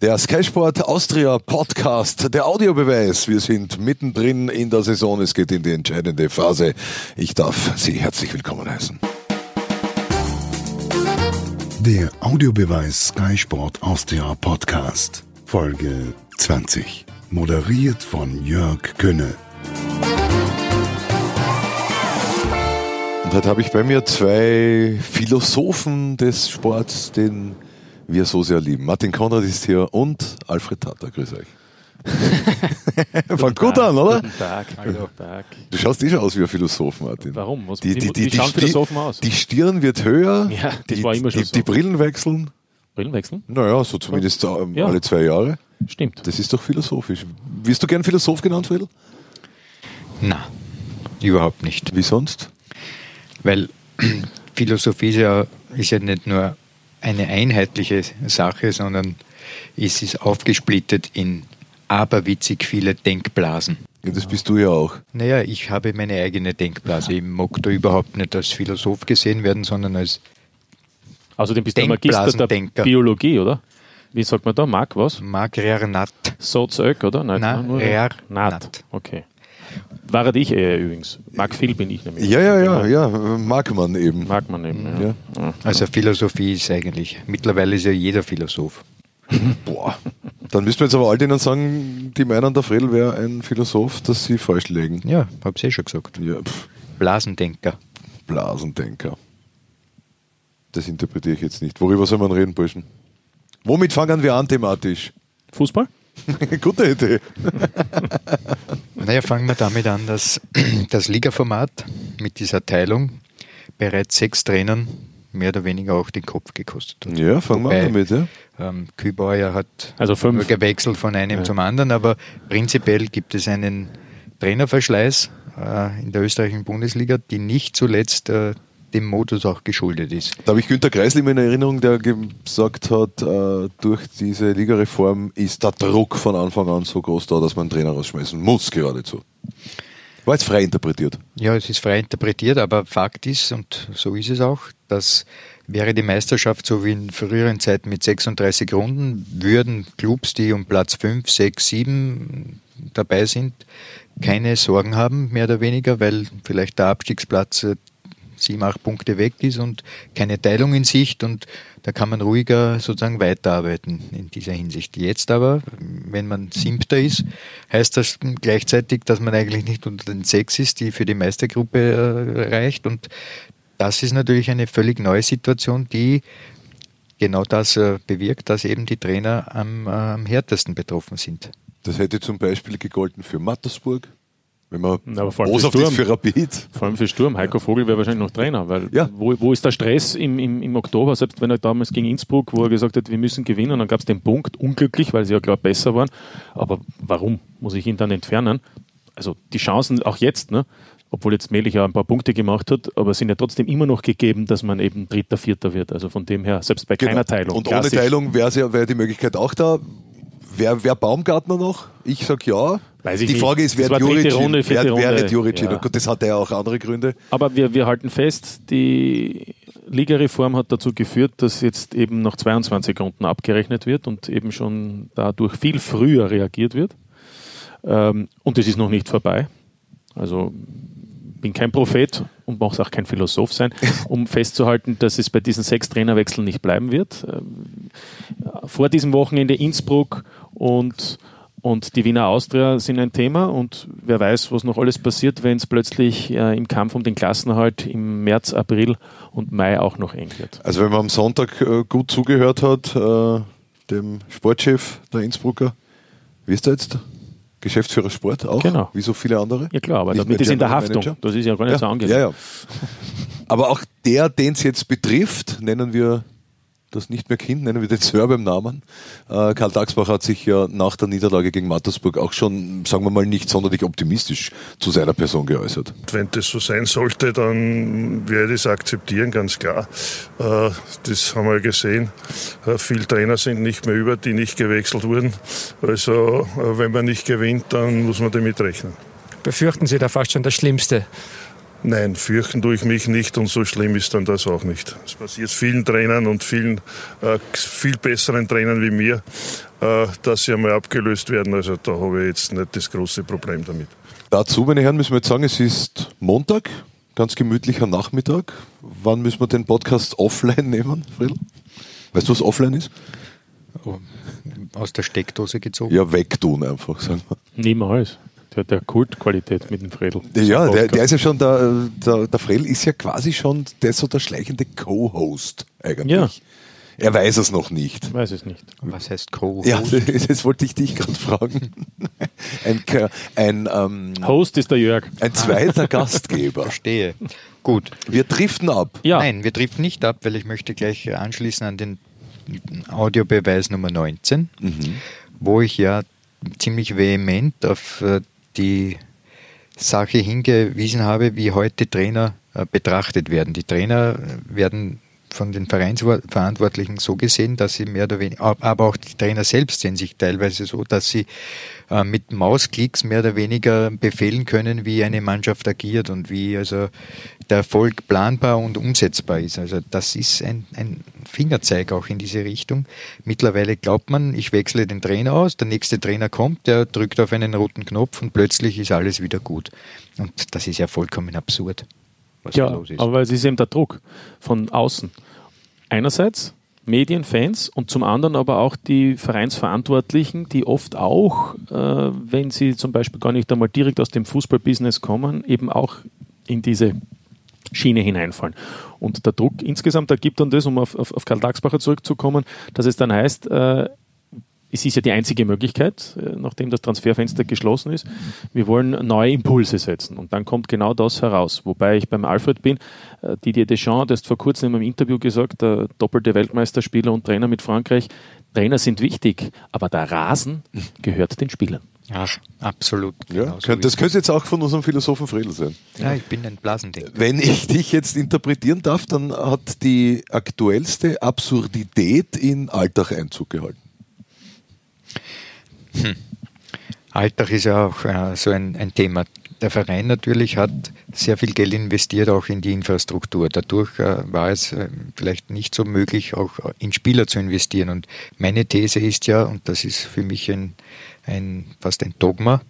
Der Sky Sport Austria Podcast, der Audiobeweis. Wir sind mittendrin in der Saison. Es geht in die entscheidende Phase. Ich darf Sie herzlich willkommen heißen. Der Audiobeweis Sky Sport Austria Podcast, Folge 20. Moderiert von Jörg Könne. Und heute habe ich bei mir zwei Philosophen des Sports, den wir so sehr lieben. Martin Konrad ist hier und Alfred Tata. Grüß euch. Fängt gut an, oder? Guten Tag, guten Tag. Du schaust eh schon aus wie ein Philosoph, Martin. Warum? Was, Die, die, wie, die, wie schauen die, Philosophen aus? Die Stirn wird höher. Ja, das die, war immer schon die, so. die Brillen wechseln. Brillen wechseln? Naja, so zumindest ähm, Ja. alle zwei Jahre. Stimmt. Das ist doch philosophisch. Wirst du gern Philosoph genannt, Phil? Na, überhaupt nicht. Wie sonst? Weil Philosophie ist ja, ist ja nicht nur eine einheitliche Sache, sondern es ist aufgesplittet in aberwitzig viele Denkblasen. Ja, das bist du ja auch. Naja, ich habe meine eigene Denkblase. Ich mag da überhaupt nicht als Philosoph gesehen werden, sondern als Außerdem bist du ein Magister der. Biologie, oder? Wie sagt man da? Mark was? Magrernat. Sozök, oder? Nein, Na, nur Rer- Nat. Nat. Okay. War ich eher übrigens. Mark Phil bin ich nämlich. Ja, ja, ja, ja. Mag man eben. Mag man eben, ja. Ja. Also Philosophie ist eigentlich, mittlerweile ist ja jeder Philosoph. Boah. Dann müssten wir jetzt aber all denen sagen, die meinen, der Fredel wäre ein Philosoph, dass sie falsch legen. Ja, hab's eh schon gesagt. Ja, Blasendenker. Blasendenker. Das interpretiere ich jetzt nicht. Worüber soll man reden, Burschen? Womit fangen wir an thematisch? Fußball? Gute Idee. Naja, fangen wir damit an, dass das Ligaformat mit dieser Teilung bereits sechs Trainern mehr oder weniger auch den Kopf gekostet hat. Ja, fangen wir an Wobei, damit. Ja. Ähm, Kübauer hat Also fünf. gewechselt von einem Ja. zum anderen, aber prinzipiell gibt es einen Trainerverschleiß äh, in der österreichischen Bundesliga, die nicht zuletzt äh, dem Modus auch geschuldet ist. Da habe ich Günter Kreisel immer in Erinnerung, der gesagt hat, äh, durch diese Ligareform ist der Druck von Anfang an so groß da, dass man einen Trainer rausschmeißen muss, geradezu. War jetzt frei interpretiert. Ja, es ist frei interpretiert, aber Fakt ist, und so ist es auch, dass wäre die Meisterschaft so wie in früheren Zeiten mit 36 Runden, würden Clubs, die um Platz 5, 6, 7 dabei sind, keine Sorgen haben, mehr oder weniger, weil vielleicht der Abstiegsplatz sieben, acht Punkte weg ist und keine Teilung in Sicht und da kann man ruhiger sozusagen weiterarbeiten in dieser Hinsicht. Jetzt aber, wenn man Siebter ist, heißt das gleichzeitig, dass man eigentlich nicht unter den sechs ist, die für die Meistergruppe äh, reicht und das ist natürlich eine völlig neue Situation, die genau das äh, bewirkt, dass eben die Trainer am, äh, am härtesten betroffen sind. Das hätte zum Beispiel gegolten für Mattersburg, wenn man Na, aber vor allem boshaft für für Rapid. Vor allem für Sturm. Heiko Vogel wäre wahrscheinlich noch Trainer, weil Ja. wo, wo ist der Stress im, im, im Oktober, selbst wenn er damals gegen Innsbruck, wo er gesagt hat, wir müssen gewinnen, dann gab es den Punkt, unglücklich, weil sie ja klar besser waren. Aber warum muss ich ihn dann entfernen? Also die Chancen auch jetzt, ne? obwohl jetzt Melich ja ein paar Punkte gemacht hat, aber sind ja trotzdem immer noch gegeben, dass man eben Dritter, Vierter wird. Also von dem her, selbst bei keiner Teilung. Genau. Und ohne klassisch. Teilung wäre ja wär die Möglichkeit auch da. Wer, wer Baumgartner noch? Ich sag ja. Weiß ich die nicht. Frage ist, Das wer Juricin? Runde, wer, Runde. hat Juricin? Ja. Gut, das hat ja auch andere Gründe. Aber wir, wir halten fest, die Ligareform hat dazu geführt, dass jetzt eben nach 22 Runden abgerechnet wird und eben schon dadurch viel früher reagiert wird. Ähm, und es ist noch nicht vorbei. Also bin kein Prophet und muss auch kein Philosoph sein, um festzuhalten, dass es bei diesen sechs Trainerwechseln nicht bleiben wird. Ähm, Vor diesem Wochenende Innsbruck und, und die Wiener Austria sind ein Thema und wer weiß, was noch alles passiert, wenn es plötzlich äh, im Kampf um den Klassenerhalt im März, April und Mai auch noch eng wird. Also wenn man am Sonntag äh, gut zugehört hat, äh, dem Sportchef der Innsbrucker, wie ist der jetzt? Geschäftsführer Sport auch? Genau. Wie so viele andere? Ja klar, aber Nicht damit ist in der Haftung. Manager? Das ist ja gar nicht so angenehm. Ja, ja. Aber auch der, den es jetzt betrifft, nennen wir das nicht mehr Kind, nennen wir den Sir beim Namen. Äh, Karl Dagsbach hat sich ja nach der Niederlage gegen Mattersburg auch schon, sagen wir mal, nicht sonderlich optimistisch zu seiner Person geäußert. Wenn das so sein sollte, dann werde ich es akzeptieren, ganz klar. Äh, Das haben wir gesehen. Äh, Viele Trainer sind nicht mehr über, die nicht gewechselt wurden. Also wenn man nicht gewinnt, dann muss man damit rechnen. Befürchten Sie da fast schon das Schlimmste? Nein, fürchten tue ich mich nicht und so schlimm ist dann das auch nicht. Es passiert vielen Trainern und vielen äh, viel besseren Trainern wie mir, äh, dass sie einmal abgelöst werden. Also da habe ich jetzt nicht das große Problem damit. Dazu, meine Herren, müssen wir jetzt sagen, es ist Montag, ganz gemütlicher Nachmittag. Wann müssen wir den Podcast offline nehmen, Friedl? Weißt du, was offline ist? Aus der Steckdose gezogen? Ja, wegtun einfach, sagen wir. Niemals. Der ja Kultqualität mit dem Fredel. Ja, der, der, ist ja schon, der, der, der Fredel ist ja quasi schon der so der schleichende Co-Host eigentlich. Ja. Er weiß es noch nicht. Weiß es nicht. Was heißt Co-Host? Ja, das wollte ich dich gerade fragen. Ein, ein ähm, Host ist der Jörg. Ein zweiter Gastgeber. Verstehe. Gut. Wir driften ab. Ja. Nein, wir driften nicht ab, weil ich möchte gleich anschließen an den Audiobeweis Nummer 19, mhm. wo ich ja ziemlich vehement auf äh, die Sache hingewiesen habe, wie heute Trainer äh, betrachtet werden. Die Trainer werden von den Vereinsverantwortlichen so gesehen, dass sie mehr oder weniger, aber auch die Trainer selbst sehen sich teilweise so, dass sie äh, mit Mausklicks mehr oder weniger befehlen können, wie eine Mannschaft agiert und wie also der Erfolg planbar und umsetzbar ist. Also das ist ein, ein Fingerzeig auch in diese Richtung. Mittlerweile glaubt man, ich wechsle den Trainer aus, der nächste Trainer kommt, der drückt auf einen roten Knopf und plötzlich ist alles wieder gut. Und das ist ja vollkommen absurd was ja, los ist. Aber es ist eben der Druck von außen. Einerseits Medien, Fans und zum anderen aber auch die Vereinsverantwortlichen, die oft auch, äh, wenn sie zum Beispiel gar nicht einmal direkt aus dem Fußballbusiness kommen, eben auch in diese Schiene hineinfallen. Und der Druck insgesamt ergibt dann das, um auf, auf, auf Karl Dagsbacher zurückzukommen, dass es dann heißt, äh, es ist ja die einzige Möglichkeit, äh, nachdem das Transferfenster geschlossen ist. Wir wollen neue Impulse setzen. Und dann kommt genau das heraus. Wobei ich beim Alfred bin, äh, Didier Deschamps, hat vor kurzem in einem Interview gesagt, der doppelte Weltmeisterspieler und Trainer mit Frankreich, Trainer sind wichtig, aber der Rasen gehört den Spielern. Ach, absolut. Ja, könnt, das könnte jetzt auch von unserem Philosophen Friedel sein. Ja, ich bin ein Blasendenker. Wenn ich dich jetzt interpretieren darf, dann hat die aktuellste Absurdität in Alltag Einzug gehalten. Hm. Alltag ist ja auch äh, so ein, ein Thema. Der Verein natürlich hat sehr viel Geld investiert, auch in die Infrastruktur. Dadurch äh, war es äh, vielleicht nicht so möglich, auch in Spieler zu investieren. Und meine These ist ja, und das ist für mich ein, ein fast ein Dogma,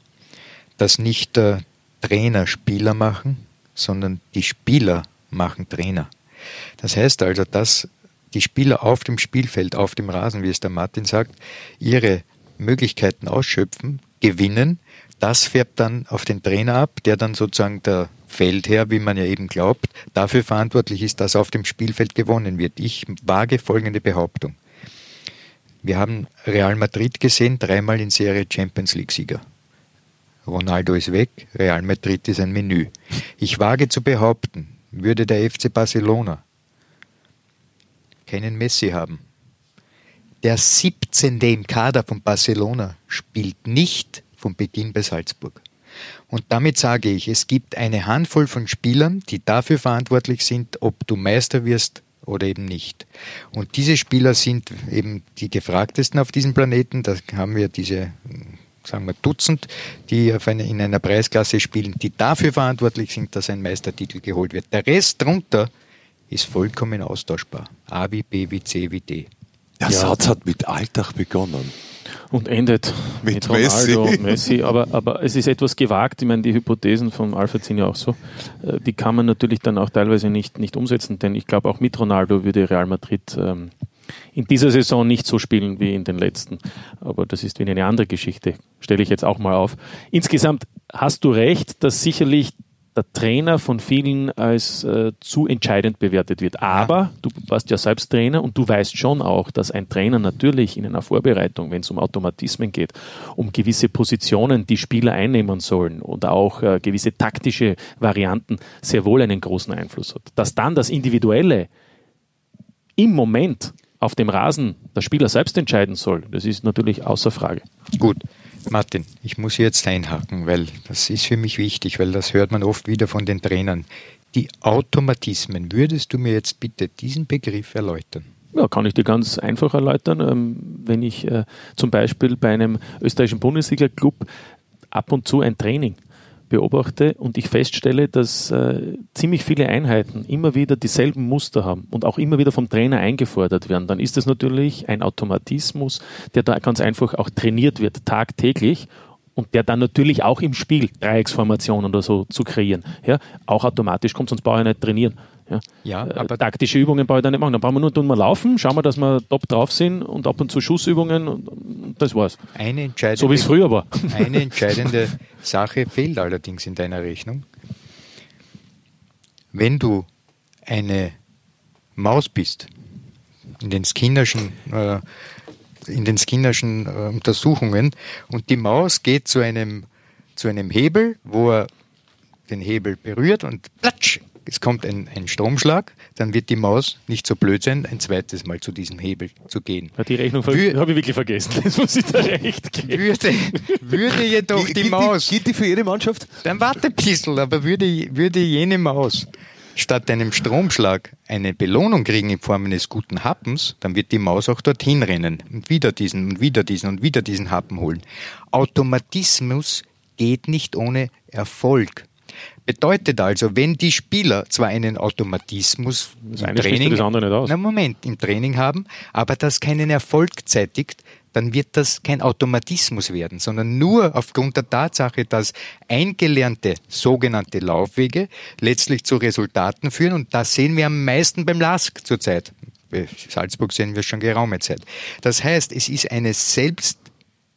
dass nicht äh, Trainer Spieler machen, sondern die Spieler machen Trainer. Das heißt also, dass die Spieler auf dem Spielfeld, auf dem Rasen, wie es der Martin sagt, ihre Möglichkeiten ausschöpfen, gewinnen. Das färbt dann auf den Trainer ab, der dann sozusagen der Feldherr, wie man ja eben glaubt, dafür verantwortlich ist, dass auf dem Spielfeld gewonnen wird. Ich wage folgende Behauptung. Wir haben Real Madrid gesehen, dreimal in Serie Champions League-Sieger. Ronaldo ist weg, Real Madrid ist ein Menü. Ich wage zu behaupten, würde der FC Barcelona keinen Messi haben, der 17. im Kader von Barcelona spielt nicht von Beginn bei Salzburg. Und damit sage ich, es gibt eine Handvoll von Spielern, die dafür verantwortlich sind, ob du Meister wirst oder eben nicht. Und diese Spieler sind eben die gefragtesten auf diesem Planeten. Da haben wir diese, sagen wir, Dutzend, die eine, in einer Preisklasse spielen, die dafür verantwortlich sind, dass ein Meistertitel geholt wird. Der Rest drunter ist vollkommen austauschbar. A wie B wie C wie D. Der ja. Satz hat mit Alltag begonnen. Und endet mit, mit Ronaldo Messi. und Messi. Aber, aber es ist etwas gewagt. Ich meine, die Hypothesen von Alfred sind ja auch so. Äh, die kann man natürlich dann auch teilweise nicht, nicht umsetzen, denn ich glaube, auch mit Ronaldo würde Real Madrid ähm, in dieser Saison nicht so spielen wie in den letzten. Aber das ist wieder eine andere Geschichte. Stelle ich jetzt auch mal auf. Insgesamt hast du recht, dass sicherlich der Trainer von vielen als äh, zu entscheidend bewertet wird. Aber du warst ja selbst Trainer und du weißt schon auch, dass ein Trainer natürlich in einer Vorbereitung, wenn es um Automatismen geht, um gewisse Positionen, die Spieler einnehmen sollen oder auch äh, gewisse taktische Varianten sehr wohl einen großen Einfluss hat. Dass dann das Individuelle im Moment auf dem Rasen der Spieler selbst entscheiden soll, das ist natürlich außer Frage. Gut. Martin, ich muss jetzt einhaken, weil das ist für mich wichtig, weil das hört man oft wieder von den Trainern. Die Automatismen, würdest du mir jetzt bitte diesen Begriff erläutern? Ja, kann ich dir ganz einfach erläutern. Ähm, wenn ich äh, zum Beispiel bei einem österreichischen Bundesliga-Club ab und zu ein Training beobachte und ich feststelle, dass äh, ziemlich viele Einheiten immer wieder dieselben Muster haben und auch immer wieder vom Trainer eingefordert werden, dann ist das natürlich ein Automatismus, der da ganz einfach auch trainiert wird, tagtäglich und der dann natürlich auch im Spiel Dreiecksformationen oder so zu kreieren. Ja, auch automatisch kommt, sonst brauche ich nicht trainieren. Ja, Ja, äh, aber taktische Übungen brauche ich da nicht machen. Dann brauchen wir nur tun wir laufen, schauen wir, dass wir top drauf sind und ab und zu Schussübungen und, und das war's. eine entscheidende, So wie es früher war. eine entscheidende Sache fehlt allerdings in deiner Rechnung. Wenn du eine Maus bist, in den Skinnerschen, äh, in den Skinnerschen äh, Untersuchungen, und die Maus geht zu einem, zu einem Hebel, wo er den Hebel berührt und platsch, es kommt ein, ein Stromschlag, dann wird die Maus nicht so blöd sein, ein zweites Mal zu diesem Hebel zu gehen. Ja, die Rechnung habe ich wirklich vergessen. Das muss ich da recht geben. Würde, würde jedoch die, Gilt Maus, Gilt die für jede Mannschaft? dann warte ein bisschen, aber würde, würde jene Maus statt einem Stromschlag eine Belohnung kriegen in Form eines guten Happens, dann wird die Maus auch dorthin rennen und wieder diesen und wieder diesen und wieder diesen Happen holen. Automatismus geht nicht ohne Erfolg. Bedeutet also, wenn die Spieler zwar einen Automatismus Das im Training, das andere nicht aus. Na Moment, im Training haben, aber das keinen Erfolg zeitigt, dann wird das kein Automatismus werden, sondern nur aufgrund der Tatsache, dass eingelernte sogenannte Laufwege letztlich zu Resultaten führen und das sehen wir am meisten beim LASK zurzeit. Bei Salzburg sehen wir schon geraume Zeit. Das heißt, es ist eine selbst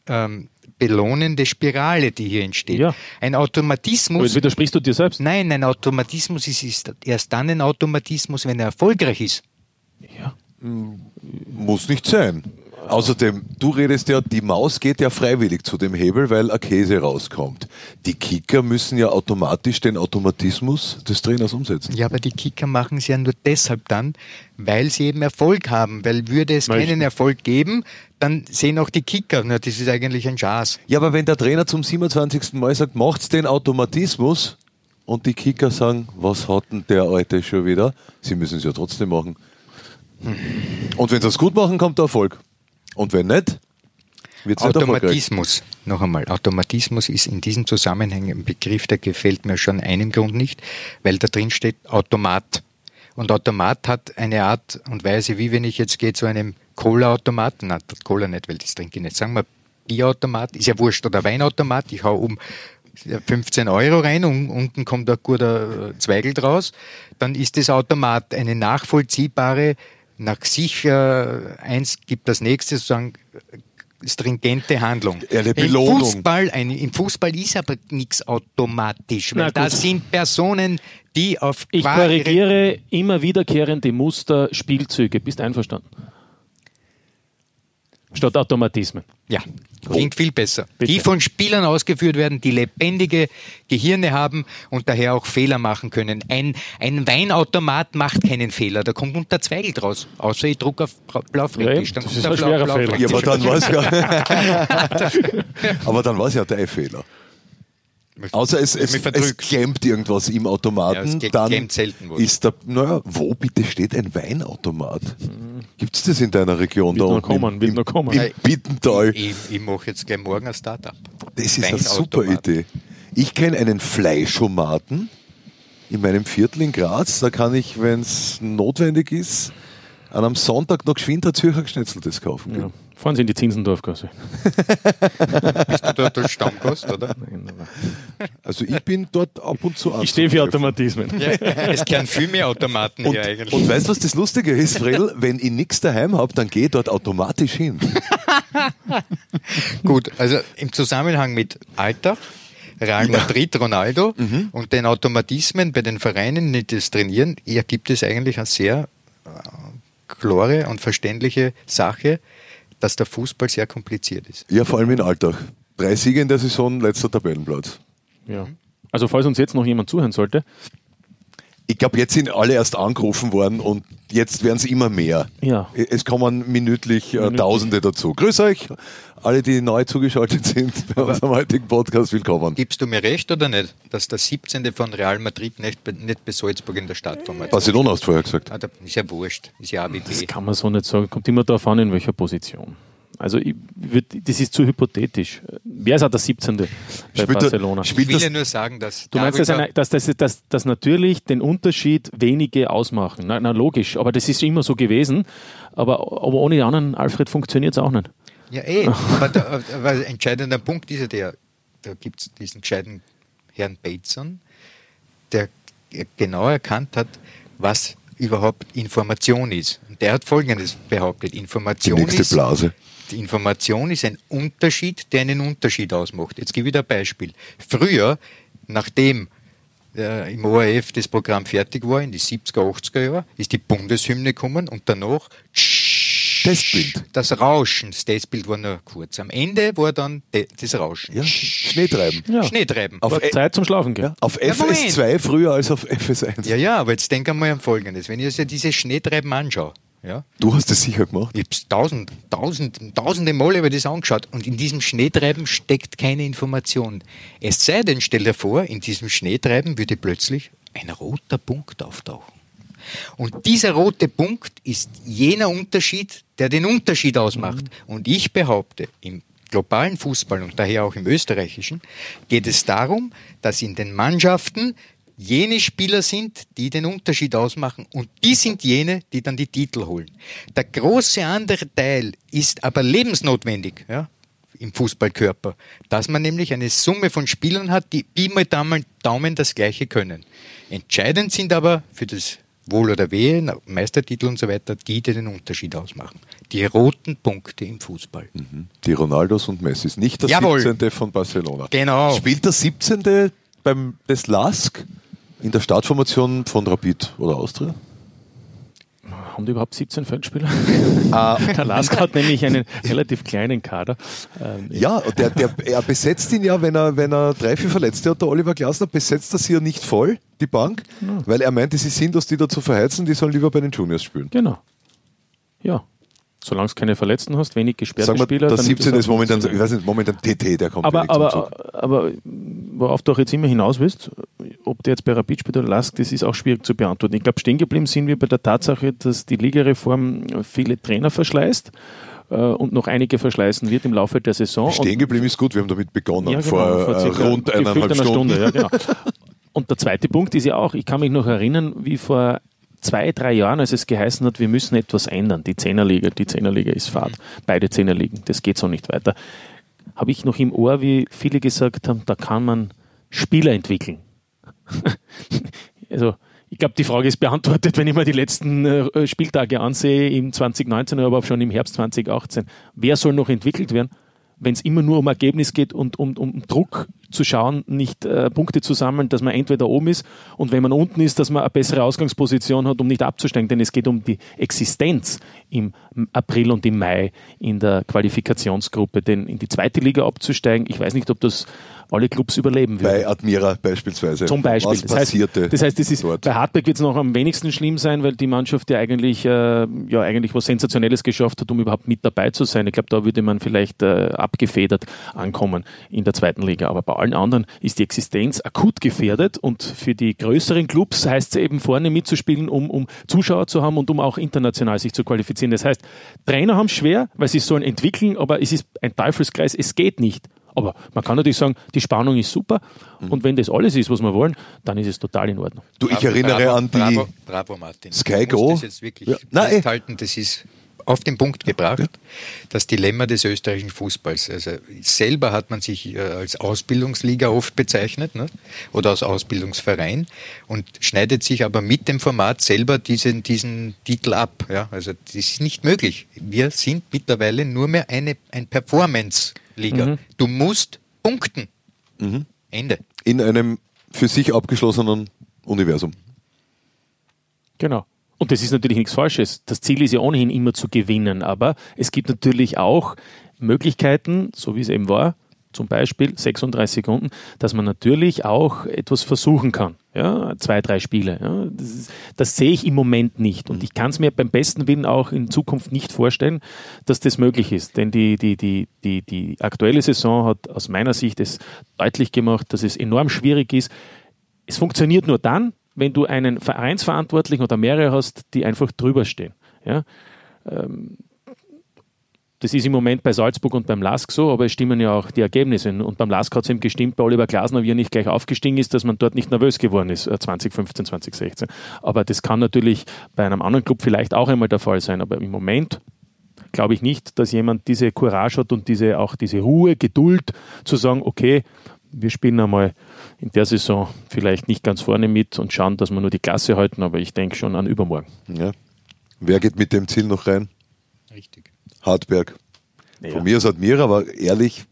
ähm, belohnende Spirale, die hier entsteht. Ja. Ein Automatismus jetzt widersprichst du dir selbst. Nein, ein Automatismus ist, ist erst dann ein Automatismus, wenn er erfolgreich ist. Ja. Muss nicht sein. Außerdem, du redest ja, die Maus geht ja freiwillig zu dem Hebel, weil ein Käse rauskommt. Die Kicker müssen ja automatisch den Automatismus des Trainers umsetzen. Ja, aber die Kicker machen es ja nur deshalb dann, weil sie eben Erfolg haben. Weil würde es Richtig. keinen Erfolg geben, dann sehen auch die Kicker, na, das ist eigentlich ein Schaß. Ja, aber wenn der Trainer zum 27. Mal sagt, macht's den Automatismus und die Kicker sagen, was hat denn der Alte schon wieder? Sie müssen es ja trotzdem machen. Und wenn sie es gut machen, kommt der Erfolg. Und wenn nicht, wird es. Automatismus, noch einmal, Automatismus ist in diesem Zusammenhang ein Begriff, der gefällt mir schon einem Grund nicht, weil da drin steht Automat. Und Automat hat eine Art und Weise, wie wenn ich jetzt gehe zu einem Cola-Automaten, na, Cola nicht, weil das trinke ich nicht, sagen wir Bierautomat, ist ja wurscht, oder Weinautomat, ich hau um 15 Euro rein und unten kommt ein guter äh, Zweigel draus, dann ist das Automat eine nachvollziehbare, nach sich äh, eins gibt das nächste sozusagen stringente Handlung. Eine Belohnung. Im Fußball, ein, Im Fußball ist aber nichts automatisch, weil das sind Personen, die auf Ich korrigiere immer wiederkehrende Muster, Spielzüge. Bist einverstanden? Statt Automatismen. Ja, klingt viel besser. Bitte. Die von Spielern ausgeführt werden, die lebendige Gehirne haben und daher auch Fehler machen können. Ein, ein Weinautomat macht keinen Fehler, da kommt unter Zweigel draus. Außer ich drucke auf Blaufränkisch. Dann das ist ein schwerer Blau- Fehler. Ja, aber dann war es ja. aber dann war es ja dein Fehler. Außer es, es, es klemmt irgendwas im Ja, Automaten, es klemmt- dann selten was. ist da, naja, wo bitte steht ein Weinautomat? Gibt es das in deiner Region Wird da unten kommen, im, wird noch kommen. im Bittental? Ich, ich mache jetzt gleich morgen ein Startup. Das ist eine super Idee. Ich kenne einen Fleischomaten in meinem Viertel in Graz. Da kann ich, wenn es notwendig ist, an einem Sonntag noch geschwind ein Zürcher Geschnetzeltes kaufen. Ja. Fahren Sie in die Zinsendorfgasse. Bist du dort als Stammgast, oder? Also ich bin dort ab und zu Ich stehe für. Automatismen. Ja, es kehren viel mehr Automaten Und, hier eigentlich. und weißt du, was das Lustige ist, Fredel? Wenn ich nichts daheim habe, dann gehe ich dort automatisch hin. Gut, also im Zusammenhang mit Alter, Real Madrid, Ronaldo Mhm. und den Automatismen bei den Vereinen, die das trainieren, ergibt es eigentlich eine sehr äh, klare und verständliche Sache, dass der Fußball sehr kompliziert ist. Ja, vor allem in Alltag. Drei Siege in der Saison, letzter Tabellenplatz. Ja. Also falls uns jetzt noch jemand zuhören sollte, Ich glaube, jetzt sind alle erst angerufen worden und jetzt werden es immer mehr. Ja. Es kommen minütlich, äh, Minütlich. Tausende dazu. Grüß euch, alle, die neu zugeschaltet sind bei unserem heutigen Podcast, willkommen. Gibst du mir recht oder nicht, dass der 17. von Real Madrid nicht, bei- nicht bei Salzburg in der Stadt format Barcelona hast du vorher gesagt. ah, ist ja wurscht, ist ja das ABB. kann man so nicht sagen. Kommt immer darauf an, in welcher Position. Also ich würd, das ist zu hypothetisch. wer ist auch der 17. bei Spielt Barcelona? Ich will das, ja nur sagen, dass Du meinst, dass, eine, dass, dass, dass, dass natürlich den Unterschied wenige ausmachen. Na, na logisch, aber das ist immer so gewesen. Aber, aber ohne den anderen Alfred funktioniert es auch nicht. Ja, eh. aber, der, aber ein entscheidender Punkt ist ja der, da gibt es diesen gescheiten Herrn Bateson, der genau erkannt hat, was überhaupt Information ist. Und der hat Folgendes behauptet. die Information nächste ist, Blase. Information ist ein Unterschied, der einen Unterschied ausmacht. Jetzt gebe ich dir ein Beispiel. Früher, nachdem äh, im ORF das Programm fertig war, in die 70er, 80er Jahre, ist die Bundeshymne gekommen und danach Testbild. das Rauschen. Das Testbild war nur kurz. Am Ende war dann das Rauschen. Ja, Schneetreiben. Ja. Schneetreiben. Auf, War Ä- Zeit zum Schlafen gehen. ja, auf Ja, Moment. FS2 früher als auf FS1. Ja, ja, aber jetzt denk einmal an Folgendes. Wenn ich jetzt ja diese Schneetreiben anschaue, ja, Du hast es sicher gemacht. ich habe tausend, tausend, tausende Male habe ich das angeschaut und in diesem Schneetreiben steckt keine Information. Es sei denn, stell dir vor, in diesem Schneetreiben würde plötzlich ein roter Punkt auftauchen. Und dieser rote Punkt ist jener Unterschied, der den Unterschied ausmacht. Und ich behaupte, im globalen Fußball und daher auch im österreichischen, geht es darum, dass in den Mannschaften jene Spieler sind, die den Unterschied ausmachen und die sind jene, die dann die Titel holen. Der große andere Teil ist aber lebensnotwendig ja, im Fußballkörper, dass man nämlich eine Summe von Spielern hat, die mal Daumen, Daumen das Gleiche können. Entscheidend sind aber für das Wohl oder Wehe, Meistertitel und so weiter, die, die den Unterschied ausmachen. Die roten Punkte im Fußball. Die Ronaldos und Messis. Nicht der Jawohl. 17. von Barcelona. Genau. Spielt der 17. beim des Lask in der Startformation von Rapid oder Austria? Haben die überhaupt 17 Feldspieler? Ah, Der Lask hat nämlich einen relativ kleinen Kader. Ähm, ja, der, der, er besetzt ihn ja, wenn er, wenn er drei, vier Verletzte hat, der Oliver Glasner, besetzt er sie ja nicht voll, die Bank, weil er meint, es ist sinnlos, die da zu verheizen, die sollen lieber bei den Juniors spielen. Genau. Ja. Solange du keine Verletzten hast, wenig gesperrte Sagen wir, Spieler. der dann 17. das ist momentan, ich weiß nicht, momentan TT, der kommt aber, aber, Zug. aber worauf du auch jetzt immer hinaus willst, ob der jetzt bei Rapid spielt oder Lask, das ist auch schwierig zu beantworten. Ich glaube, stehen geblieben sind wir bei der Tatsache, dass die Ligareform viele Trainer verschleißt äh, und noch einige verschleißen wird im Laufe der Saison. Stehen geblieben ist gut, wir haben damit begonnen, ja, genau, vor, äh, circa rund eineinhalb einer Stunden. Stunde. ja, genau. Und der zweite Punkt ist ja auch, ich kann mich noch erinnern, wie vor zwei, drei Jahren, als es geheißen hat, wir müssen etwas ändern. Die Zehnerliga, die Zehnerliga ist Fahrt. Beide Zehnerligen, das geht so nicht weiter. Habe ich noch im Ohr, wie viele gesagt haben, da kann man Spieler entwickeln. also, ich glaube, die Frage ist beantwortet, wenn ich mir die letzten äh, Spieltage ansehe, im 2019, aber auch schon im Herbst 2018. Wer soll noch entwickelt werden? Wenn es immer nur um Ergebnis geht und um, um Druck zu schauen, nicht äh, Punkte zu sammeln, dass man entweder oben ist und wenn man unten ist, dass man eine bessere Ausgangsposition hat, um nicht abzusteigen. Denn es geht um die Existenz im April und im Mai in der Qualifikationsgruppe. Denn in die zweite Liga abzusteigen, ich weiß nicht, ob das alle Clubs überleben würden. Bei Admira beispielsweise. Zum Beispiel. Was das heißt, passierte das heißt, das ist, dort? bei Hartberg wird es noch am wenigsten schlimm sein, weil die Mannschaft ja eigentlich, äh, ja eigentlich was Sensationelles geschafft hat, um überhaupt mit dabei zu sein. Ich glaube, da würde man vielleicht äh, abgefedert ankommen in der zweiten Liga. Aber bei allen anderen ist die Existenz akut gefährdet und für die größeren Clubs heißt es eben vorne mitzuspielen, um, um Zuschauer zu haben und um auch international sich zu qualifizieren. Das heißt, Trainer haben es schwer, weil sie sollen entwickeln, aber es ist ein Teufelskreis, es geht nicht. Aber man kann natürlich sagen, die Spannung ist super und wenn das alles ist, was wir wollen, dann ist es total in Ordnung. Du, ich erinnere bravo, an die Bravo, bravo Martin. Sky Go. Das jetzt wirklich Ja. Nein, eh. festhalten, das ist auf den Punkt gebracht, das Dilemma des österreichischen Fußballs. Also selber hat man sich äh, als Ausbildungsliga oft bezeichnet ne? oder als Ausbildungsverein und schneidet sich aber mit dem Format selber diesen, diesen Titel ab. Ja? Also das ist nicht möglich. Wir sind mittlerweile nur mehr eine, ein Performance-Liga. Du musst punkten. Ende. in einem für sich abgeschlossenen Universum. Genau. Und das ist natürlich nichts Falsches. Das Ziel ist ja ohnehin immer zu gewinnen, aber es gibt natürlich auch Möglichkeiten, so wie es eben war, zum Beispiel 36 Sekunden, dass man natürlich auch etwas versuchen kann. Ja, zwei, drei Spiele. Ja, das, ist, das sehe ich im Moment nicht. Und ich kann es mir beim besten Willen auch in Zukunft nicht vorstellen, dass das möglich ist. Denn die, die, die, die, die aktuelle Saison hat aus meiner Sicht es deutlich gemacht, dass es enorm schwierig ist. Es funktioniert nur dann, wenn du einen Vereinsverantwortlichen oder mehrere hast, die einfach drüber stehen. Ja? Ähm, das ist im Moment bei Salzburg und beim Lask so, aber es stimmen ja auch die Ergebnisse. Und beim Lask hat es eben gestimmt bei Oliver Glasner, wie er nicht gleich aufgestiegen ist, dass man dort nicht nervös geworden ist, 2015, äh, 2016. Aber das kann natürlich bei einem anderen Club vielleicht auch einmal der Fall sein. Aber im Moment glaube ich nicht, dass jemand diese Courage hat und diese, auch diese Ruhe, Geduld zu sagen, okay, wir spielen einmal in der Saison vielleicht nicht ganz vorne mit und schauen, dass wir nur die Klasse halten, aber ich denke schon an übermorgen. Ja. Wer geht mit dem Ziel noch rein? Richtig. Hartberg. Ja. Von mir aus Admira, aber ehrlich,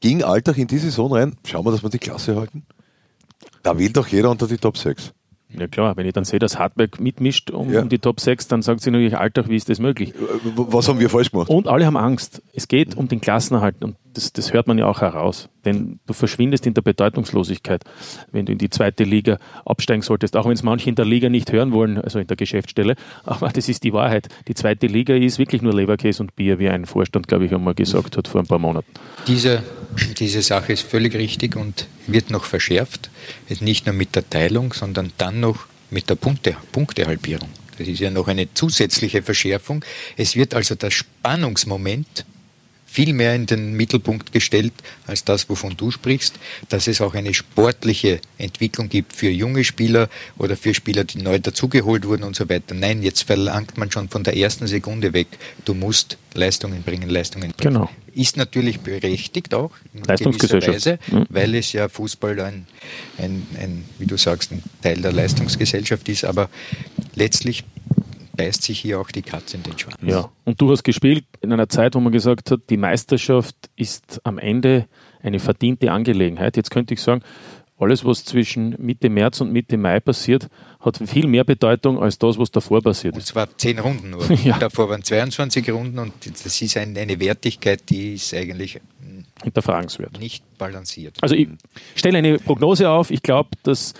ging Alltag in die Saison rein, schauen wir, dass wir die Klasse halten. Da will doch jeder unter die Top 6. Ja klar, wenn ich dann sehe, dass Hartberg mitmischt um, Ja. um die Top 6, dann sagt sie natürlich, Alltag, wie ist das möglich? Äh, Was haben wir falsch gemacht? Und alle haben Angst. Es geht um den Klassenerhalt und das, das hört man ja auch heraus. Denn du verschwindest in der Bedeutungslosigkeit, wenn du in die zweite Liga absteigen solltest, auch wenn es manche in der Liga nicht hören wollen, also in der Geschäftsstelle. Aber das ist die Wahrheit. Die zweite Liga ist wirklich nur Leberkäse und Bier, wie ein Vorstand, glaube ich, einmal gesagt hat vor ein paar Monaten. Diese, diese Sache ist völlig richtig und wird noch verschärft. Nicht nur mit der Teilung, sondern dann noch mit der Punkte, Punktehalbierung. Das ist ja noch eine zusätzliche Verschärfung. Es wird also das Spannungsmoment viel mehr in den Mittelpunkt gestellt als das, wovon du sprichst, dass es auch eine sportliche Entwicklung gibt für junge Spieler oder für Spieler, die neu dazugeholt wurden und so weiter. Nein, jetzt verlangt man schon von der ersten Sekunde weg, du musst Leistungen bringen, Leistungen bringen. Genau. Ist natürlich berechtigt auch in Leistungsgesellschaft. gewisser Weise, Mhm. weil es ja Fußball ein, ein, ein, wie du sagst, ein Teil der Leistungsgesellschaft ist, aber letztlich beißt sich hier auch die Katze in den Schwanz. Ja, und du hast gespielt in einer Zeit, wo man gesagt hat, die Meisterschaft ist am Ende eine verdiente Angelegenheit. Jetzt könnte ich sagen, alles, was zwischen Mitte März und Mitte Mai passiert, hat viel mehr Bedeutung als das, was davor passiert Und ist. zwar zehn Runden nur. Ja. Davor waren 22 Runden und das ist ein, eine Wertigkeit, die ist eigentlich Hinterfragenswert. nicht balanciert. Also ich stelle eine Prognose auf. Ich glaube, dass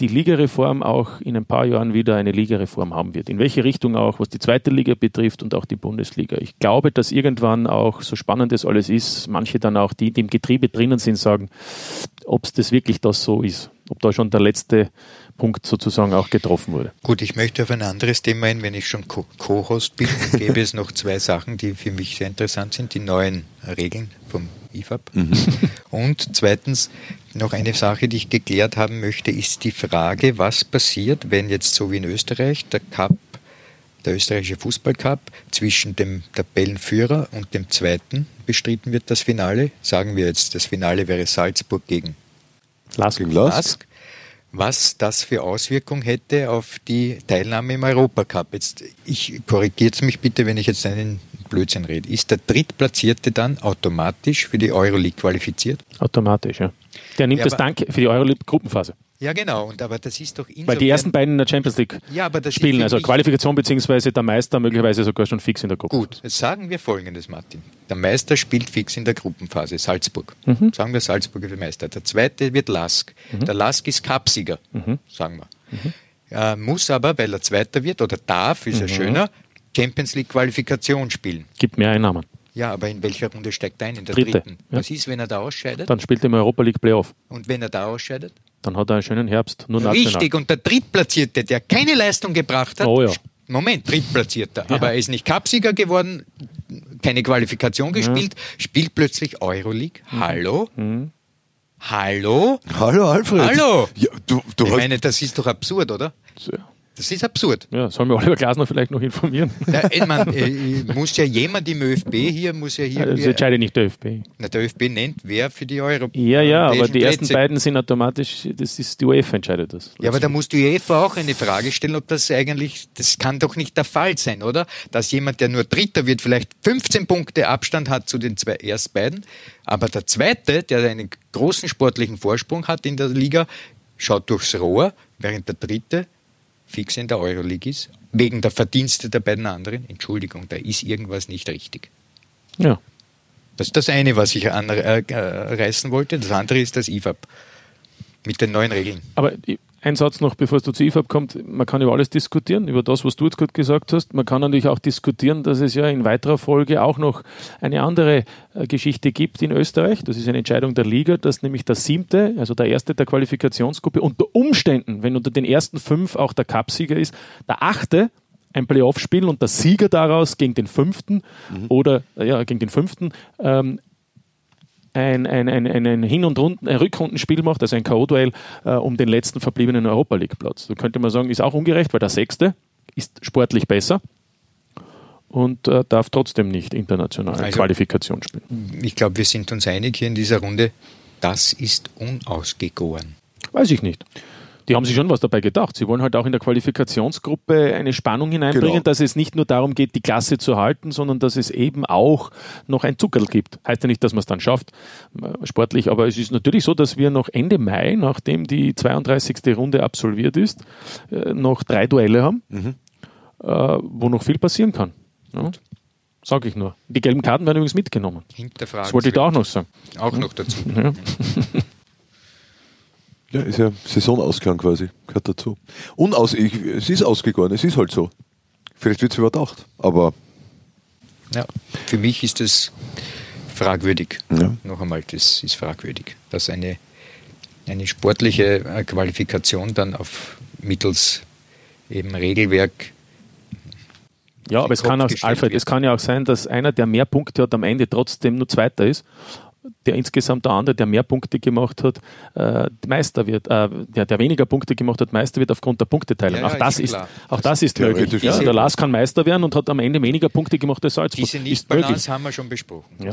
die Ligareform auch in ein paar Jahren wieder eine Ligareform haben wird. In welche Richtung auch, was die zweite Liga betrifft und auch die Bundesliga. Ich glaube, dass irgendwann auch, so spannend das alles ist, manche dann auch, die, die im Getriebe drinnen sind, sagen, ob es das wirklich das so ist. Ob da schon der letzte Punkt sozusagen auch getroffen wurde. Gut, ich möchte auf ein anderes Thema ein, wenn ich schon Co- Co-Host bin, gäbe es noch zwei Sachen, die für mich sehr interessant sind. Die neuen Regeln vom IFAB. Und zweitens noch eine Sache, die ich geklärt haben möchte, ist die Frage, was passiert, wenn jetzt so wie in Österreich der Cup, der österreichische Fußballcup zwischen dem Tabellenführer und dem zweiten bestritten wird, das Finale. Sagen wir jetzt, das Finale wäre Salzburg gegen Gegen Lask? Lask, was das für Auswirkungen hätte auf die Teilnahme im Europacup. Jetzt, ich korrigiert mich bitte, wenn ich jetzt einen Blödsinn rede. Ist der Drittplatzierte dann automatisch für die Euroleague qualifiziert? automatisch, ja. Der nimmt Ja, das Dank für die Euroleague-Gruppenphase. Ja, genau. Und aber das ist doch Weil die ersten beiden in der Champions League Ja, aber das ist spielen, also Qualifikation beziehungsweise der Meister möglicherweise sogar schon fix in der Gruppe. Gut, jetzt sagen wir Folgendes, Martin. Der Meister spielt fix in der Gruppenphase, Salzburg. Mhm. Sagen wir Salzburg wird Meister. Der zweite wird Lask. Der Lask ist Cupsieger, Mhm. sagen wir. Äh, muss aber, weil er Zweiter wird oder darf, Mhm. ist ja schöner, Champions League Qualifikation spielen. Gibt mehr Einnahmen. Ja, aber in welcher Runde steigt er ein? In der Dritte, dritten. ja. Was ist, wenn er da ausscheidet? Dann spielt er im Europa League Playoff. Und wenn er da ausscheidet? Dann hat er einen schönen Herbst. Nur national. Richtig, und der Drittplatzierte, der keine Leistung gebracht hat, Oh ja. Moment, Drittplatzierter, aber er ist nicht Cupsieger geworden, keine Qualifikation gespielt, spielt plötzlich Euroleague. Mhm. Hallo? Hallo? Hallo Alfred. Hallo? Ja, du, du Ich hast, meine, das ist doch absurd, oder? Das ist absurd. Ja, soll mir Oliver Glasner vielleicht noch informieren? Ja, ich meine, äh, muss ja jemand im ÖFB hier, muss ja hier, Das entscheidet nicht der ÖFB. na, der ÖFB nennt, wer für die Euro. Ja, ja, aber die ersten Plätze- beiden sind automatisch, das ist die UEFA entscheidet das. Ja, aber da muss die UEFA auch eine Frage stellen, ob das eigentlich, das kann doch nicht der Fall sein, oder? Dass jemand, der nur Dritter wird, vielleicht 15 Punkte Abstand hat zu den zwei erst beiden, aber der Zweite, der einen großen sportlichen Vorsprung hat in der Liga, schaut durchs Rohr, während der Dritte fix in der Euroleague ist, wegen der Verdienste der beiden anderen. Entschuldigung, da ist irgendwas nicht richtig. Ja. Das ist das eine, was ich anreißen wollte. Das andere ist das IFAB mit den neuen Regeln. Aber ein Satz noch, bevor es zu IFAB kommt. Man kann über alles diskutieren, über das, was du jetzt gerade gesagt hast. Man kann natürlich auch diskutieren, dass es ja in weiterer Folge auch noch eine andere äh, Geschichte gibt in Österreich. Das ist eine Entscheidung der Liga, dass nämlich der siebte, also der erste der Qualifikationsgruppe, unter Umständen, wenn unter den ersten fünf auch der Cupsieger ist, der achte ein Playoff spielen und der Sieger daraus gegen den fünften mhm. oder äh, ja, gegen den fünften ähm, ein, ein, ein, ein Hin- und Runden, ein Rückrundenspiel macht, also ein K.O.-Duell äh, um den letzten verbliebenen Europa League-Platz. Da könnte man sagen, ist auch ungerecht, weil der Sechste ist sportlich besser und äh, darf trotzdem nicht international also, Qualifikation spielen. Ich glaube, wir sind uns einig hier in dieser Runde, das ist unausgegoren. Weiß ich nicht die haben sich schon was dabei gedacht. Sie wollen halt auch in der Qualifikationsgruppe eine Spannung hineinbringen, genau. dass es nicht nur darum geht, die Klasse zu halten, sondern dass es eben auch noch ein Zuckerl gibt. Heißt ja nicht, dass man es dann schafft, äh, sportlich, aber es ist natürlich so, dass wir noch Ende Mai, nachdem die 32. Runde absolviert ist, äh, noch drei Duelle haben, mhm. Äh, wo noch viel passieren kann. Ja? Sage ich nur. Die gelben Karten werden übrigens mitgenommen. Das wollte ich da auch noch sagen. Auch noch dazu. Ja. Ja, ist ja Saisonausgang quasi, gehört dazu. Unaus, ich, es ist ausgegangen, es ist halt so. Vielleicht wird es überdacht, aber. Ja, für mich ist es fragwürdig. Ja. Noch einmal, das ist fragwürdig, dass eine, eine sportliche äh, Qualifikation dann auf mittels eben Regelwerk ja, aber es kann auch, Alfred, es kann ja auch sein, dass einer, der mehr Punkte hat, am Ende trotzdem nur Zweiter ist der insgesamt der andere, der mehr Punkte gemacht hat, äh, Meister wird, äh, der, der weniger Punkte gemacht hat, Meister wird aufgrund der Punkteteilung. Ja, ja, auch das ist, auch das ist möglich. Ja, der Lars kann Meister werden und hat am Ende weniger Punkte gemacht als Salzburg. Diese Nichtbalance haben wir schon besprochen. Ja.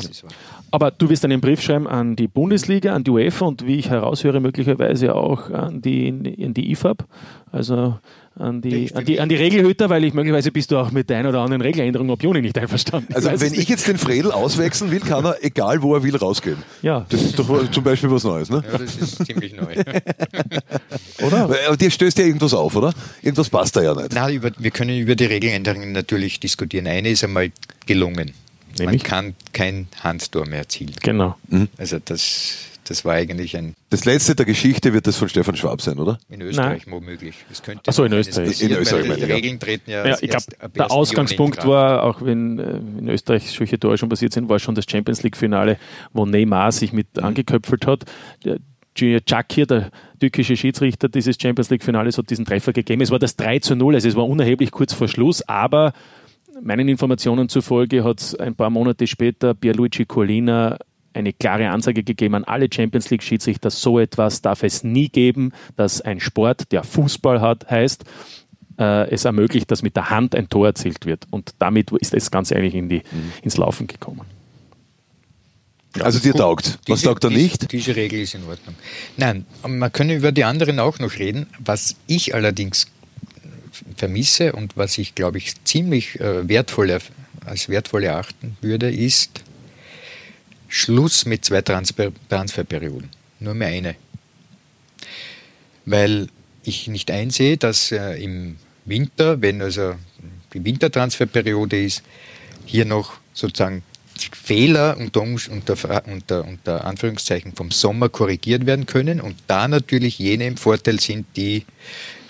Aber du wirst einen Brief schreiben an die Bundesliga, an die UEFA und wie ich heraushöre, möglicherweise auch an die, an die IFAB, also an die, an die, an die Regelhüter, weil ich möglicherweise bist du auch mit der ein oder anderen Regeländerung ob Juni nicht einverstanden. Also wenn ich jetzt den Fredel auswechseln will, kann er, egal wo er will, rausgehen. Ja. Das ist doch zum Beispiel was Neues, ne? Ja, das ist ziemlich neu. oder? Aber dir stößt ja irgendwas auf, oder? Irgendwas passt da ja nicht. Nein, über, wir können über die Regeländerungen natürlich diskutieren. Eine ist einmal gelungen. Nämlich? Man kann kein Handtor mehr erzielen. Genau. Mhm. Also das das war eigentlich ein. Das letzte der Geschichte wird das von Stefan Schwab sein, oder? In Österreich Nein. womöglich. Achso, in Österreich. In Österreich die Regeln treten ja. ja ich glaube, der Ausgangspunkt war, auch wenn äh, in Österreich solche Tore schon passiert sind, war schon das Champions League-Finale, wo Neymar sich mit mhm. angeköpfelt hat. Jackie, der türkische Schiedsrichter dieses Champions League-Finales, hat diesen Treffer gegeben. Es war das 3 zu 0, also es war unerheblich kurz vor Schluss, aber meinen Informationen zufolge hat es ein paar Monate später Pierluigi Colina eine klare Ansage gegeben an alle Champions League-Schiedsrichter, so etwas darf es nie geben, dass ein Sport, der Fußball hat, heißt, äh, es ermöglicht, dass mit der Hand ein Tor erzielt wird. Und damit ist das Ganze eigentlich in die, mhm. ins Laufen gekommen. Ja, also dir taugt. Was diese, taugt er nicht? Diese Regel ist in Ordnung. Nein, man kann über die anderen auch noch reden. Was ich allerdings vermisse und was ich, glaube ich, ziemlich äh, wertvoll, als wertvoll erachten würde, ist Schluss mit zwei Transfer Transferperioden. Nur mehr eine. Weil ich nicht einsehe, dass äh, im Winter, wenn also die Wintertransferperiode ist, hier noch sozusagen Fehler unter, unter, unter, unter Anführungszeichen vom Sommer korrigiert werden können und da natürlich jene im Vorteil sind, die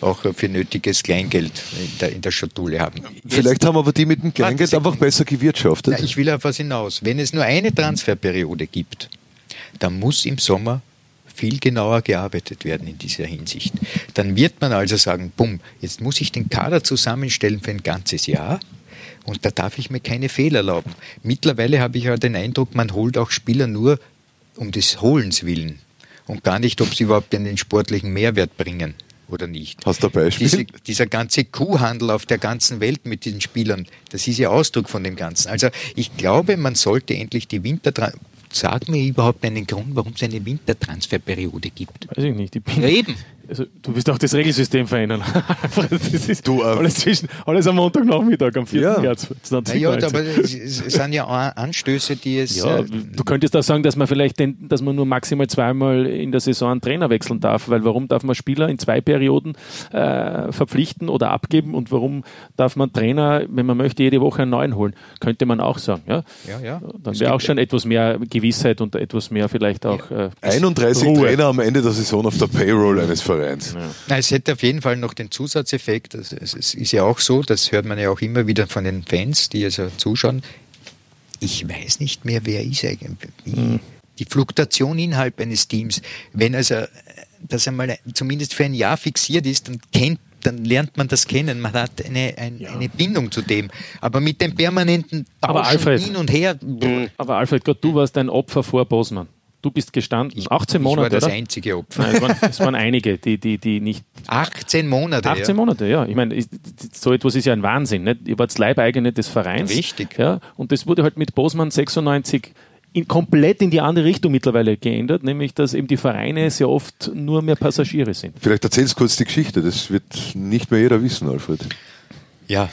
auch für nötiges Kleingeld in der, in der Schatulle haben. Vielleicht haben aber die mit dem Kleingeld einfach besser gewirtschaftet. Na, ich will auf was hinaus. Wenn es nur eine Transferperiode gibt, dann muss im Sommer viel genauer gearbeitet werden in dieser Hinsicht. Dann wird man also sagen, bumm, jetzt muss ich den Kader zusammenstellen für ein ganzes Jahr und da darf ich mir keine Fehler erlauben. Mittlerweile habe ich ja den Eindruck, man holt auch Spieler nur um des Holens willen und gar nicht, ob sie überhaupt einen sportlichen Mehrwert bringen oder nicht. Hast du ein Beispiel? Diese, dieser ganze Kuhhandel auf der ganzen Welt mit diesen Spielern, das ist ja Ausdruck von dem Ganzen. Also ich glaube, man sollte endlich die Winter Sag mir überhaupt einen Grund, warum es eine Wintertransferperiode gibt. Weiß ich nicht. Ich bin, ja, eben. Also, du wirst auch das Regelsystem verändern. das ist du, äh, alles, zwischen, alles am Montagnachmittag, am 4. Ja. März. Ja, aber es sind ja Anstöße, die es. Ja, äh, du könntest auch sagen, dass man vielleicht den, dass man nur maximal zweimal in der Saison einen Trainer wechseln darf, weil warum darf man Spieler in zwei Perioden äh, verpflichten oder abgeben und warum darf man Trainer, wenn man möchte, jede Woche einen neuen holen? Könnte man auch sagen. Ja, ja. ja. Dann wäre auch schon etwas mehr Gewissheit und etwas mehr vielleicht auch. Äh, 31 Ruhe. Trainer am Ende der Saison auf der Payroll eines Vereins. Vereins. Ja. Es hätte auf jeden Fall noch den Zusatzeffekt. Es ist ja auch so, das hört man ja auch immer wieder von den Fans, die also zuschauen. Ich weiß nicht mehr, wer ist eigentlich. Mhm. Die Fluktuation innerhalb eines Teams, wenn also das einmal zumindest für ein Jahr fixiert ist, dann kennt dann lernt man das kennen. Man hat eine, ein, ja. eine Bindung zu dem. Aber mit dem permanenten Tauschen Alfred, hin und her. Aber Alfred, Gott, du warst ein Opfer vor Bosman. Du bist gestanden, 18 Monate, Ich war das oder? einzige Opfer. Nein, es, waren, es, waren, einige, die, die, die nicht... 18 Monate, 18 ja. Monate, ja. Ich meine, so etwas ist ja ein Wahnsinn. Nicht? Ihr wart Leibeigene des Vereins. Richtig. Ja, und das wurde halt mit Bosman 96 in, komplett in die andere Richtung mittlerweile geändert, nämlich dass eben die Vereine sehr oft nur mehr Passagiere sind. Vielleicht erzählst du kurz die Geschichte, das wird nicht mehr jeder wissen, Alfred. Ja,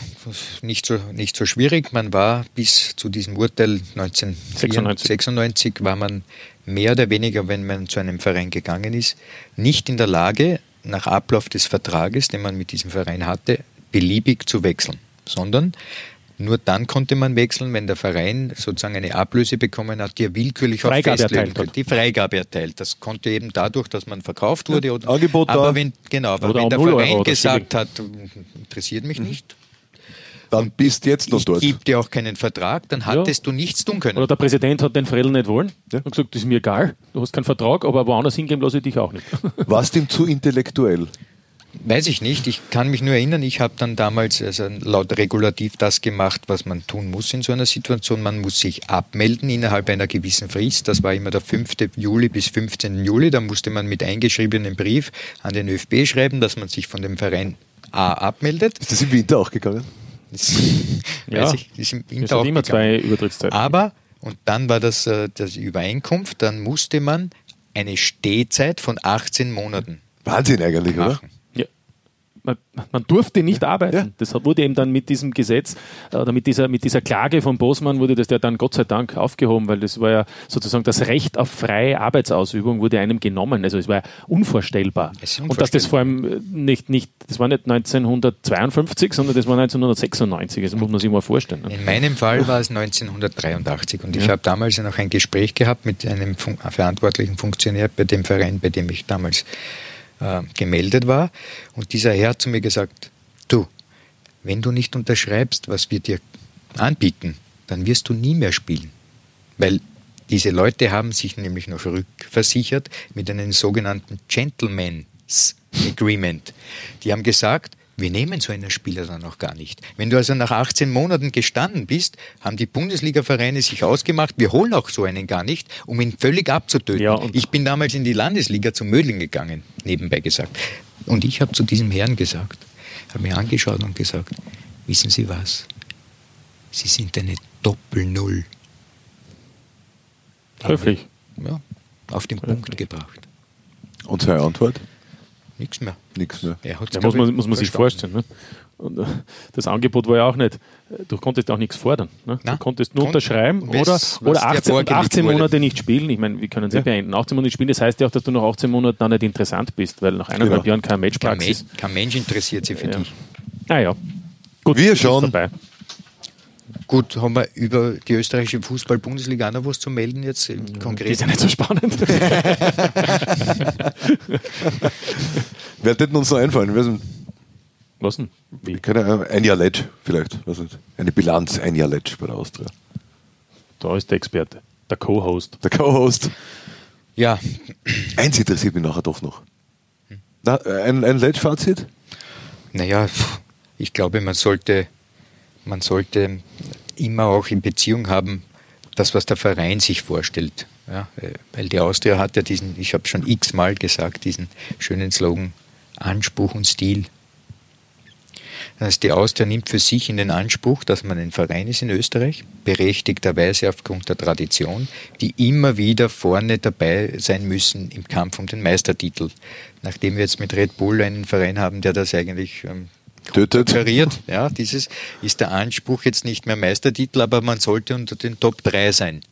nicht so, nicht so schwierig. Man war bis zu diesem Urteil 1996 war man mehr oder weniger, wenn man zu einem Verein gegangen ist, nicht in der Lage, nach Ablauf des Vertrages, den man mit diesem Verein hatte, beliebig zu wechseln, sondern nur dann konnte man wechseln, wenn der Verein sozusagen eine Ablöse bekommen hat, die er willkürlich auch Freigabe festlegen konnte. Die Freigabe erteilt. Das konnte eben dadurch, dass man verkauft wurde. Oder, Angebot aber da. wenn, genau, aber wenn der 0 Euro Verein gesagt hat, interessiert mich Mhm. nicht, Dann bist jetzt noch ich dort. gebe dir auch keinen Vertrag, dann hattest du nichts tun können. Oder der Präsident hat den Fredel nicht wollen Ja. und gesagt, das ist mir egal, du hast keinen Vertrag, aber woanders hingehen lasse ich dich auch nicht. Warst ihm zu intellektuell? Weiß ich nicht. Ich kann mich nur erinnern, ich habe dann damals also laut Regulativ das gemacht, was man tun muss in so einer Situation. Man muss sich abmelden innerhalb einer gewissen Frist. Das war immer der 5. Juli bis 15. Juli. Da musste man mit eingeschriebenem Brief an den ÖFB schreiben, dass man sich von dem Verein A abmeldet. Ist das im Winter auch gegangen? Das, Ja. weiß ich, ist im Es Winter auch immer zwei Übertrittszeiten. Aber, und dann war das, äh, das Übereinkunft, dann musste man eine Stehzeit von 18 Monaten Wahnsinn eigentlich, oder? machen. Ja. Man, man durfte nicht arbeiten. Ja. Das wurde eben dann mit diesem Gesetz äh, oder mit dieser, mit dieser Klage von Bosman wurde das ja dann Gott sei Dank aufgehoben, weil das war ja sozusagen das Recht auf freie Arbeitsausübung wurde einem genommen. Also es war ja unvorstellbar. Es ist Und dass das vor allem äh, nicht, nicht, das war nicht 1952, sondern das war 1996. Das muss man sich mal vorstellen. Ne? In meinem Fall war es 1983 und ich habe damals noch ein Gespräch gehabt mit einem fun verantwortlichen Funktionär bei dem Verein, bei dem ich damals äh, gemeldet war. Und dieser Herr hat zu mir gesagt, du, wenn du nicht unterschreibst, was wir dir anbieten, dann wirst du nie mehr spielen. Weil diese Leute haben sich nämlich noch rückversichert mit einem sogenannten Gentleman's Agreement. Die haben gesagt, wir nehmen so einen Spieler dann auch gar nicht. Wenn du also nach 18 Monaten gestanden bist, haben die Bundesliga-Vereine sich ausgemacht, wir holen auch so einen gar nicht, um ihn völlig abzutöten. Ja, und- ich bin damals in die Landesliga zum Mödling gegangen, nebenbei gesagt. Und ich habe zu diesem Herrn gesagt, habe mir angeschaut und gesagt, wissen Sie was? Sie sind eine Doppel-Null. Höflich. Ja, auf den Punkt gebracht. Und seine Antwort? Nichts mehr. Nichts mehr. Glaub muss man, muss man sich verstanden. vorstellen. Ne? Und äh, das Angebot war ja auch nicht, du konntest auch nichts fordern. Ne? Du Nein. konntest nur unterschreiben was- oder, was oder dir 18, und vorgelegt 18 wurde. Monate nicht spielen. Ich meine, wir können es ja. beenden. 18 Monate spielen, das heißt ja auch, dass du nach 18 Monaten dann nicht interessant bist, weil nach eineinhalb Genau. Jahren Kein, Matchpraxis. Mensch, kein Mensch interessiert sich für Ja. dich. Naja. Gut, Wir schon. Gut, haben wir über die österreichische Fußball-Bundesliga auch noch was zu melden jetzt im konkret? ist ja nicht so spannend. Wer hätte uns noch einfallen? Wir sind, Was denn? Wie? keine Ahnung, ein Jahr Letsch vielleicht. Was nicht. Eine Bilanz, ein Jahr Letsch bei der Austria. Da ist der Experte, der Co-Host. Der Co-Host. Ja, Eins interessiert mich nachher doch noch. Na, ein ein Letsch-Fazit? naja, ich glaube, man sollte, man sollte immer auch in Beziehung haben, das, was der Verein sich vorstellt. Ja, äh, weil die Austria hat ja diesen, ich habe schon x-mal gesagt, diesen schönen Slogan Anspruch und Stil. Das heißt, die Austria nimmt für sich in den Anspruch, dass man ein Verein ist in Österreich, berechtigterweise aufgrund der Tradition, die immer wieder vorne dabei sein müssen im Kampf um den Meistertitel. Nachdem wir jetzt mit Red Bull einen Verein haben, der das eigentlich ähm, konterkariert, ja, dieses ist der Anspruch jetzt nicht mehr Meistertitel, aber man sollte unter den Top 3 sein.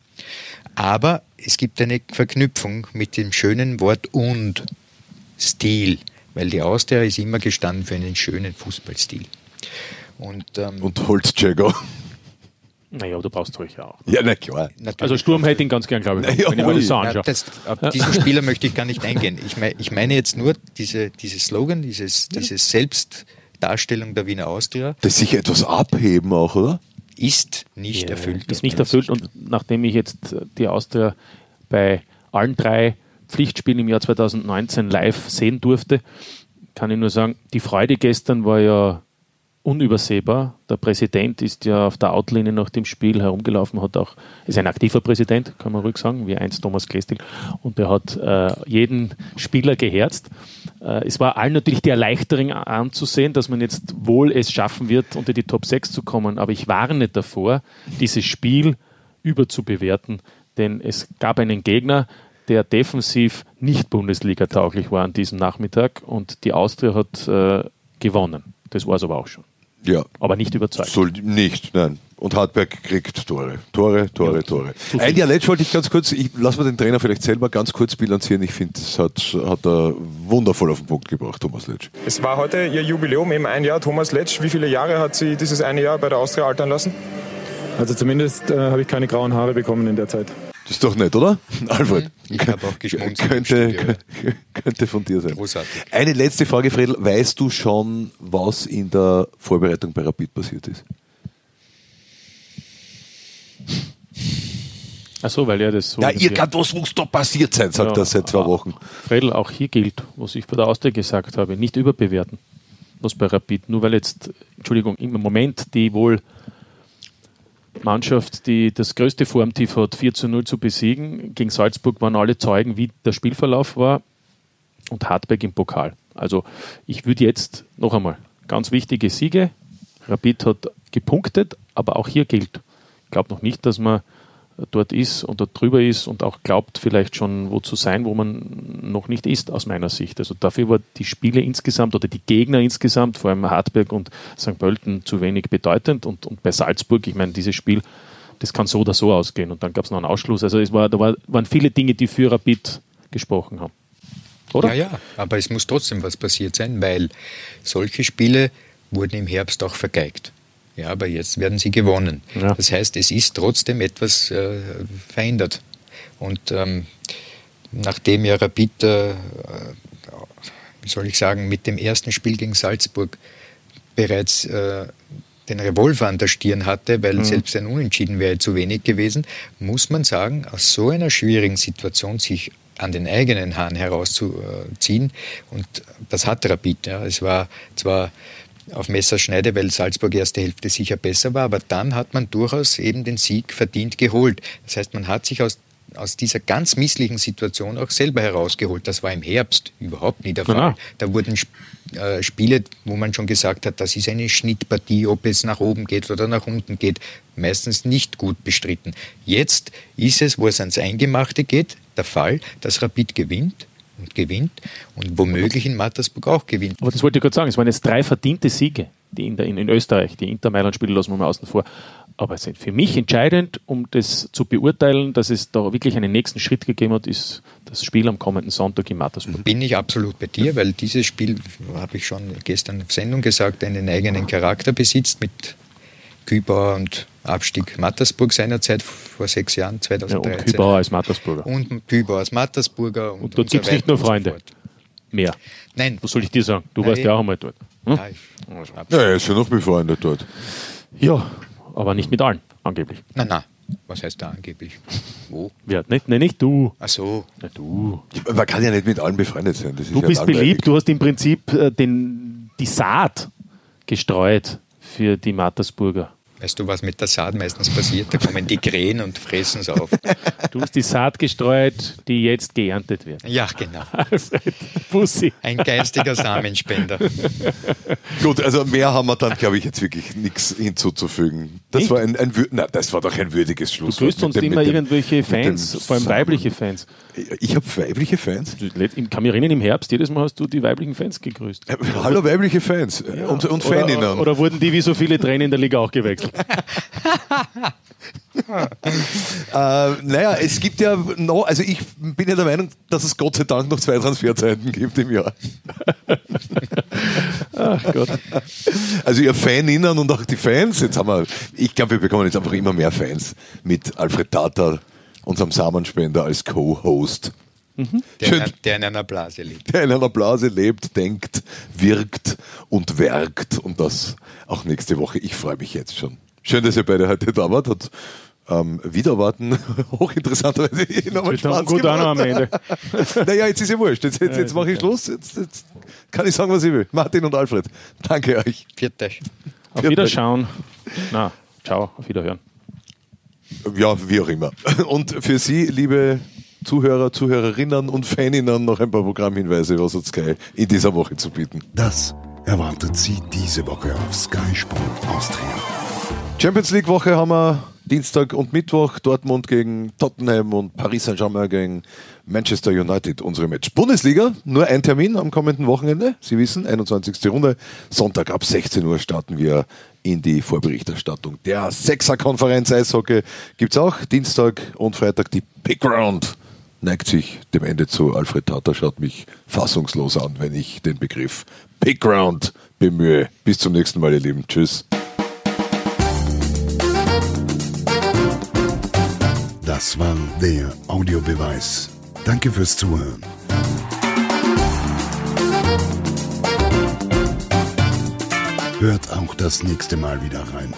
Aber es gibt eine Verknüpfung mit dem schönen Wort und Stil, weil die Austria ist immer gestanden für einen schönen Fußballstil. Und, ähm, Und Holzjäger. Naja, du brauchst ruhig auch. Ja, na klar. natürlich Also Sturm hätte ihn ganz gern, glaube ich, Naja, wenn ich mir das so Ja, anschaue. das, auf diesen Spieler möchte ich gar nicht eingehen. Ich, mein, ich meine jetzt nur diese, dieses Slogan, dieses, diese Selbstdarstellung der Wiener Austria Das sich etwas abheben auch, oder? ist nicht Ja, erfüllt. Ist nicht erfüllt und nachdem ich jetzt die Austria bei allen drei Pflichtspielen im Jahr 2019 live sehen durfte, kann ich nur sagen, die Freude gestern war ja unübersehbar. Der Präsident ist ja auf der Outlinie nach dem Spiel herumgelaufen, hat auch, ist ein aktiver Präsident, kann man ruhig sagen, wie einst Thomas Klestil, und er hat äh, jeden Spieler geherzt. Äh, es war allen natürlich die Erleichterung anzusehen, dass man jetzt wohl es schaffen wird, unter die Top 6 zu kommen, aber ich warne davor, dieses Spiel überzubewerten, denn es gab einen Gegner, der defensiv nicht Bundesliga-tauglich war an diesem Nachmittag und die Austria hat äh, gewonnen. Das war es aber auch schon. Ja. Aber nicht überzeugt. Soll nicht, nein. Und Hartberg kriegt Tore. Tore, Tore, Ja, Tore. Ein Dialekt wollte ich ganz kurz, ich lasse mal den Trainer vielleicht selber ganz kurz bilanzieren. Ich finde, das hat, hat er wundervoll auf den Punkt gebracht, Thomas Letsch. Es war heute Ihr Jubiläum, eben ein Jahr. Thomas Letsch, wie viele Jahre hat Sie dieses eine Jahr bei der Austria altern lassen? Also zumindest äh, habe ich keine grauen Haare bekommen in der Zeit. Das ist doch nett, oder? Alfred. Ich habe auch geschmunzelt Könnte, könnte von dir sein. Großartig. Eine letzte Frage, Fredel. Weißt du schon, was in der Vorbereitung bei Rapid passiert ist? Achso, weil ja das so. Ja, irgendwas muss da passiert sein, sagt Ja. er seit zwei Wochen. Fredel, auch hier gilt, was ich bei der Austria gesagt habe, nicht überbewerten, was bei Rapid. Nur weil jetzt, Entschuldigung, im Moment die wohl Mannschaft, die das größte Formtief hat, 4 zu 0 zu besiegen. Gegen Salzburg waren alle Zeugen, wie der Spielverlauf war und Hartberg im Pokal. Also ich würde jetzt noch einmal ganz wichtige Siege. Rapid hat gepunktet, aber auch hier gilt. Ich glaube noch nicht, dass man dort ist und dort drüber ist und auch glaubt, vielleicht schon wo zu sein, wo man noch nicht ist, aus meiner Sicht. Also dafür war die Spiele insgesamt oder die Gegner insgesamt, vor allem Hartberg und St. Pölten, zu wenig bedeutend. Und, und bei Salzburg, ich meine, dieses Spiel, das kann so oder so ausgehen. Und dann gab es noch einen Ausschluss. Also es war, da war, waren viele Dinge, die für Rapid gesprochen haben. Oder? Ja, ja, aber es muss trotzdem was passiert sein, weil solche Spiele wurden im Herbst auch vergeigt. Ja, aber jetzt werden sie gewonnen. Ja. Das heißt, es ist trotzdem etwas äh, verändert. Und ähm, nachdem ja Rapid, äh, wie soll ich sagen, mit dem ersten Spiel gegen Salzburg bereits äh, den Revolver an der Stirn hatte, weil selbst ein Unentschieden wäre zu wenig gewesen, muss man sagen, aus so einer schwierigen Situation sich an den eigenen Haaren herauszuziehen. Und das hat Rapid. Ja. Es war zwar auf Messerschneide, weil Salzburg erste Hälfte sicher besser war, aber dann hat man durchaus eben den Sieg verdient geholt. Das heißt, man hat sich aus, aus dieser ganz misslichen Situation auch selber herausgeholt. Das war im Herbst überhaupt nie der Fall. Genau. Da wurden äh, Spiele, wo man schon gesagt hat, das ist eine Schnittpartie, ob es nach oben geht oder nach unten geht, meistens nicht gut bestritten. Jetzt ist es, wo es ans Eingemachte geht, der Fall, dass Rapid gewinnt und gewinnt und womöglich in Mattersburg auch gewinnt. Aber das wollte ich gerade sagen, es waren jetzt drei verdiente Siege die in, der, in, in Österreich. Die Inter Mailand-Spiele lassen wir mal außen vor. Aber es sind für mich entscheidend, um das zu beurteilen, dass es da wirklich einen nächsten Schritt gegeben hat, ist das Spiel am kommenden Sonntag in Mattersburg. Bin ich absolut bei dir, weil dieses Spiel, habe ich schon gestern auf Sendung gesagt, einen eigenen Charakter besitzt mit Kübauer und Abstieg Mattersburg seinerzeit vor sechs Jahren, Ja, 2013. und Kübauer als Mattersburger. Und Kübauer als Mattersburger. Und, Und dort gibt es nicht nur so Freunde. Mehr. Nein. Was soll ich dir sagen? Du Ja, warst ja auch einmal dort. Hm? Ja. Ja, er ist ja noch befreundet dort. Ja, aber nicht mit allen, angeblich. Na, na. Was heißt da angeblich? Wo? Ja, nicht, nein, nicht du. Ach so. Ja, du. Man kann ja nicht mit allen befreundet sein. Das ist Du ja bist langweilig. beliebt, du hast im Prinzip äh, den, die Saat gestreut für die Mattersburger. Weißt du, was mit der Saat meistens passiert? Da kommen die Krähen und fressen es auf. Du hast die Saat gestreut, die jetzt geerntet wird. Ja, genau. Alfred, Pussy. Ein geistiger Samenspender. Gut, also mehr haben wir dann, glaube ich, jetzt wirklich nichts hinzuzufügen. Das Nicht? war ein, ein na, das war doch ein würdiges Du Schluss. grüßt sonst immer irgendwelche Fans, vor allem weibliche Fans. Ich habe weibliche Fans. Du- Ich kann mich erinnern, im Herbst, jedes Mal hast du die weiblichen Fans gegrüßt. Äh, Hallo weibliche Fans äh, und, und Faninnen. Oder, oder wurden die wie so viele Trainer in der Liga auch gewechselt? Äh, naja, es gibt ja noch, also ich bin ja der Meinung, dass es Gott sei Dank noch zwei Transferzeiten gibt im Jahr. Ach Gott. Also ihr Faninnen und auch die Fans, jetzt haben wir, ich glaube, wir bekommen jetzt einfach immer mehr Fans mit Alfred Tata, unserem Samenspender, als Co-Host. Der, Schön. in- der in einer Blase lebt. der in einer Blase lebt, denkt, wirkt und werkt. Und das auch nächste Woche. Ich freue mich jetzt schon. Schön, dass ihr beide heute da wart. Hat ähm, wieder warten. Hochinteressanterweise dann Spaß gut an am gemacht. Ende. Naja, jetzt ist ja wurscht. Jetzt, jetzt, jetzt mache ich Schluss. Jetzt, jetzt kann ich sagen, was ich will. Martin und Alfred, danke euch. Vierte. Auf Wiederschauen. Na, ciao, auf Wiederhören. Ja, wie auch immer. Und für Sie, liebe Zuhörer, Zuhörerinnen und Faninnen, noch ein paar Programmhinweise, was hat Sky in dieser Woche zu bieten. Das erwartet Sie diese Woche auf Sky Sport Austria. Champions League Woche haben wir Dienstag und Mittwoch Dortmund gegen Tottenham und Paris Saint-Germain gegen Manchester United, unsere Match. Bundesliga, nur ein Termin am kommenden Wochenende. Sie wissen, 21. Runde. Sonntag ab 16 Uhr starten wir in die Vorberichterstattung. Der Sechser-Konferenz Eishockey gibt es auch. Dienstag und Freitag die Big Round neigt sich dem Ende zu. Alfred Tata schaut mich fassungslos an, wenn ich den Begriff Big Round bemühe. Bis zum nächsten Mal, ihr Lieben. Tschüss. Das war der Audiobeweis. Danke fürs Zuhören. Hört auch das nächste Mal wieder rein.